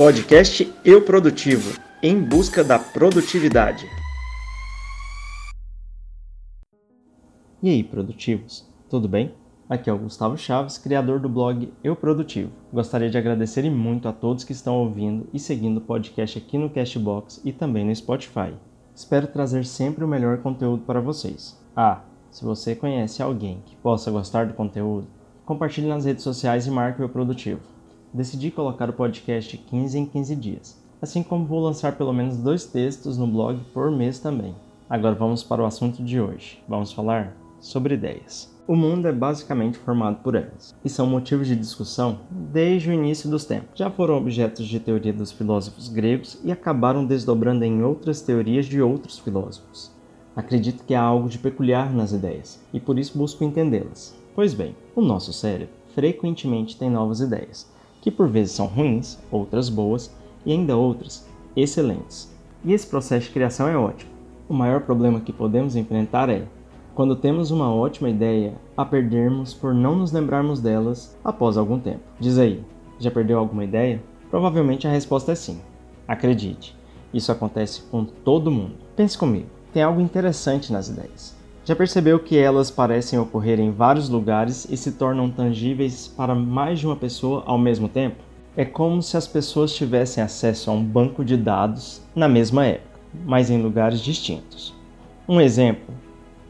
Podcast Eu Produtivo em busca da produtividade. E aí, produtivos? Tudo bem? Aqui é o Gustavo Chaves, criador do blog Eu Produtivo. Gostaria de agradecer muito a todos que estão ouvindo e seguindo o podcast aqui no Cashbox e também no Spotify. Espero trazer sempre o melhor conteúdo para vocês. Ah, se você conhece alguém que possa gostar do conteúdo, compartilhe nas redes sociais e marque o Eu Produtivo. Decidi colocar o podcast 15 em 15 dias, assim como vou lançar pelo menos dois textos no blog por mês também. Agora vamos para o assunto de hoje. Vamos falar sobre ideias. O mundo é basicamente formado por elas, e são motivos de discussão desde o início dos tempos. Já foram objetos de teoria dos filósofos gregos e acabaram desdobrando em outras teorias de outros filósofos. Acredito que há algo de peculiar nas ideias, e por isso busco entendê-las. Pois bem, o nosso cérebro frequentemente tem novas ideias, que por vezes são ruins, outras boas e ainda outras excelentes. E esse processo de criação é ótimo. O maior problema que podemos enfrentar é quando temos uma ótima ideia, a perdermos por não nos lembrarmos delas após algum tempo. Diz aí, já perdeu alguma ideia? Provavelmente a resposta é sim. Acredite, isso acontece com todo mundo. Pense comigo, tem algo interessante nas ideias. Já percebeu que elas parecem ocorrer em vários lugares e se tornam tangíveis para mais de uma pessoa ao mesmo tempo? É como se as pessoas tivessem acesso a um banco de dados na mesma época, mas em lugares distintos. Um exemplo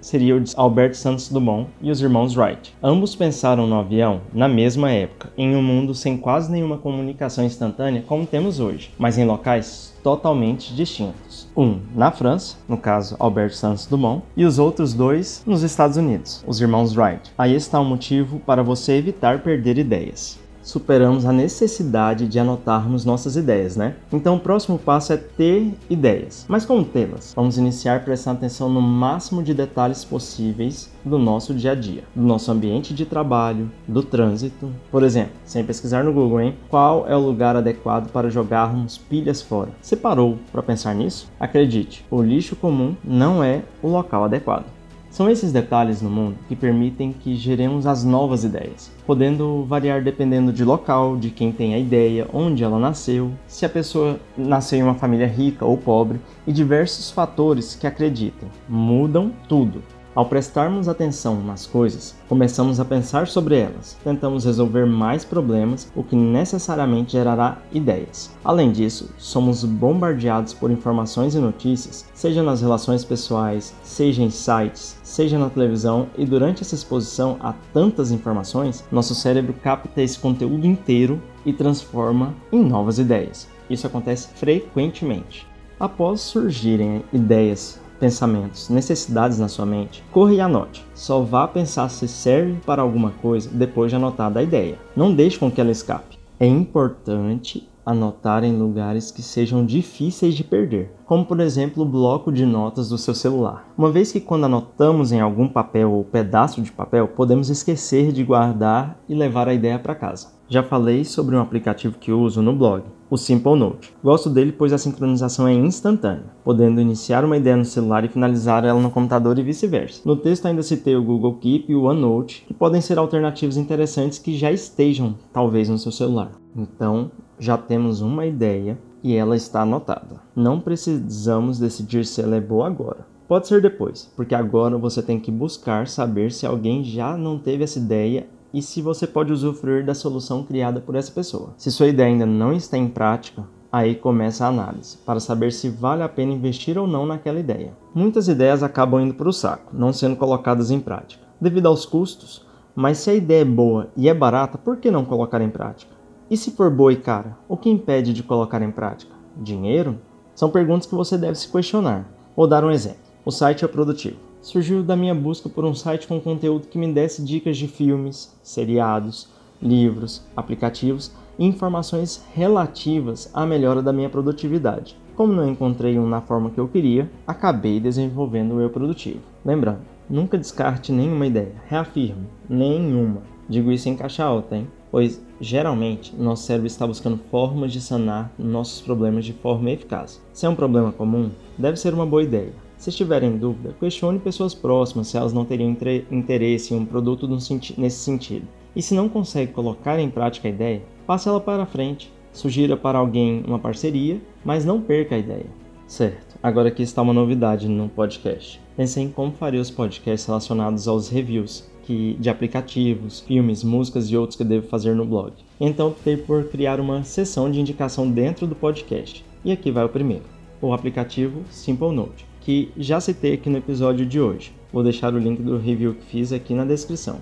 seria o de Albert Santos Dumont e os irmãos Wright. Ambos pensaram no avião na mesma época, em um mundo sem quase nenhuma comunicação instantânea como temos hoje, mas em locais totalmente distintos. Um na França, no caso Albert Santos Dumont, e os outros dois nos Estados Unidos, os irmãos Wright. Aí está o motivo para você evitar perder ideias superamos a necessidade de anotarmos nossas ideias, né? Então o próximo passo é ter ideias. Mas como tê-las? Vamos iniciar prestando atenção no máximo de detalhes possíveis do nosso dia a dia, do nosso ambiente de trabalho, do trânsito. Por exemplo, sem pesquisar no Google, hein? Qual é o lugar adequado para jogarmos pilhas fora? Você parou para pensar nisso? Acredite, o lixo comum não é o local adequado. São esses detalhes no mundo que permitem que geremos as novas ideias, podendo variar dependendo de local, de quem tem a ideia, onde ela nasceu, se a pessoa nasceu em uma família rica ou pobre e diversos fatores que acreditem. Mudam tudo. Ao prestarmos atenção nas coisas, começamos a pensar sobre elas, tentamos resolver mais problemas, o que necessariamente gerará ideias. Além disso, somos bombardeados por informações e notícias, seja nas relações pessoais, seja em sites, seja na televisão, e durante essa exposição a tantas informações, nosso cérebro capta esse conteúdo inteiro e transforma em novas ideias. Isso acontece frequentemente. Após surgirem ideias pensamentos, necessidades na sua mente, corra e anote. Só vá pensar se serve para alguma coisa depois de anotar a ideia. Não deixe com que ela escape. É importante anotar em lugares que sejam difíceis de perder, como por exemplo o bloco de notas do seu celular. Uma vez que quando anotamos em algum papel ou pedaço de papel, podemos esquecer de guardar e levar a ideia para casa. Já falei sobre um aplicativo que uso no blog, o Simple Note. Gosto dele pois a sincronização é instantânea, podendo iniciar uma ideia no celular e finalizar ela no computador e vice-versa. No texto ainda citei o Google Keep e o OneNote, que podem ser alternativas interessantes que já estejam talvez no seu celular. Então, já temos uma ideia e ela está anotada. Não precisamos decidir se ela é boa agora. Pode ser depois, porque agora você tem que buscar saber se alguém já não teve essa ideia e se você pode usufruir da solução criada por essa pessoa. Se sua ideia ainda não está em prática, aí começa a análise, para saber se vale a pena investir ou não naquela ideia. Muitas ideias acabam indo para o saco, não sendo colocadas em prática, devido aos custos, mas se a ideia é boa e é barata, por que não colocar em prática? E se for boa e cara, o que impede de colocar em prática? Dinheiro? São perguntas que você deve se questionar. Vou dar um exemplo. O site é produtivo surgiu da minha busca por um site com conteúdo que me desse dicas de filmes, seriados, livros, aplicativos e informações relativas à melhora da minha produtividade. Como não encontrei um na forma que eu queria, acabei desenvolvendo o Eu Produtivo. Lembrando, nunca descarte nenhuma ideia, reafirmo, nenhuma. Digo isso em caixa alta, hein? Pois geralmente nosso cérebro está buscando formas de sanar nossos problemas de forma eficaz. Se é um problema comum, deve ser uma boa ideia se estiver em dúvida, questione pessoas próximas se elas não teriam interesse em um produto nesse sentido. E se não consegue colocar em prática a ideia, passe ela para frente. Sugira para alguém uma parceria, mas não perca a ideia. Certo, agora aqui está uma novidade no podcast. Pensei em como faria os podcasts relacionados aos reviews que, de aplicativos, filmes, músicas e outros que devo fazer no blog. Então optei por criar uma seção de indicação dentro do podcast. E aqui vai o primeiro, o aplicativo Simple Note, que já citei aqui no episódio de hoje. Vou deixar o link do review que fiz aqui na descrição.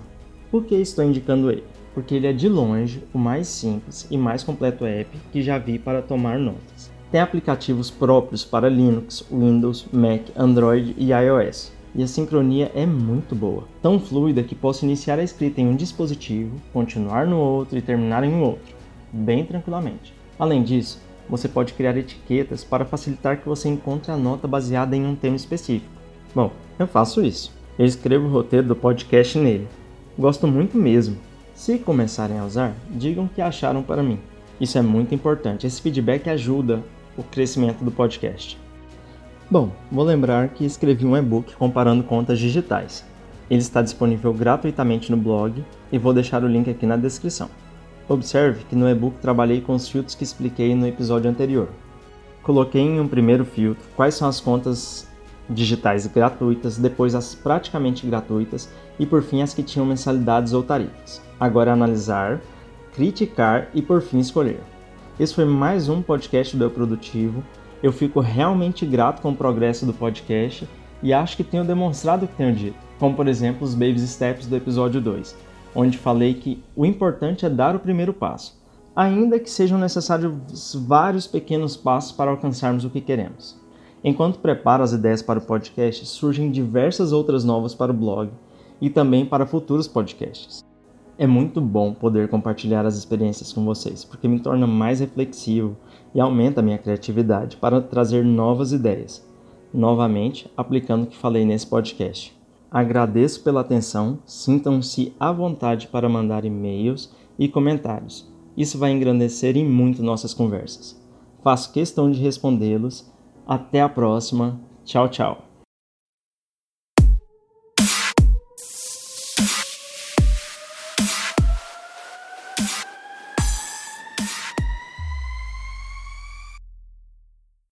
Por que estou indicando ele? Porque ele é de longe o mais simples e mais completo app que já vi para tomar notas. Tem aplicativos próprios para Linux, Windows, Mac, Android e iOS. E a sincronia é muito boa, tão fluida que posso iniciar a escrita em um dispositivo, continuar no outro e terminar em um outro, bem tranquilamente. Além disso, você pode criar etiquetas para facilitar que você encontre a nota baseada em um tema específico. Bom, eu faço isso. Eu escrevo o roteiro do podcast nele. Gosto muito mesmo. Se começarem a usar, digam que acharam para mim. Isso é muito importante. Esse feedback ajuda o crescimento do podcast. Bom, vou lembrar que escrevi um e-book comparando contas digitais. Ele está disponível gratuitamente no blog e vou deixar o link aqui na descrição. Observe que no e-book trabalhei com os filtros que expliquei no episódio anterior. Coloquei em um primeiro filtro quais são as contas digitais gratuitas, depois as praticamente gratuitas e por fim as que tinham mensalidades ou tarifas. Agora analisar, criticar e por fim escolher. Esse foi mais um podcast do Eu Produtivo. Eu fico realmente grato com o progresso do podcast e acho que tenho demonstrado o que tenho dito, como por exemplo os Baby Steps do episódio 2 onde falei que o importante é dar o primeiro passo, ainda que sejam necessários vários pequenos passos para alcançarmos o que queremos. Enquanto preparo as ideias para o podcast, surgem diversas outras novas para o blog e também para futuros podcasts. É muito bom poder compartilhar as experiências com vocês, porque me torna mais reflexivo e aumenta a minha criatividade para trazer novas ideias, novamente aplicando o que falei nesse podcast. Agradeço pela atenção, sintam-se à vontade para mandar e-mails e comentários. Isso vai engrandecer em muito nossas conversas. Faço questão de respondê-los. Até a próxima. Tchau, tchau.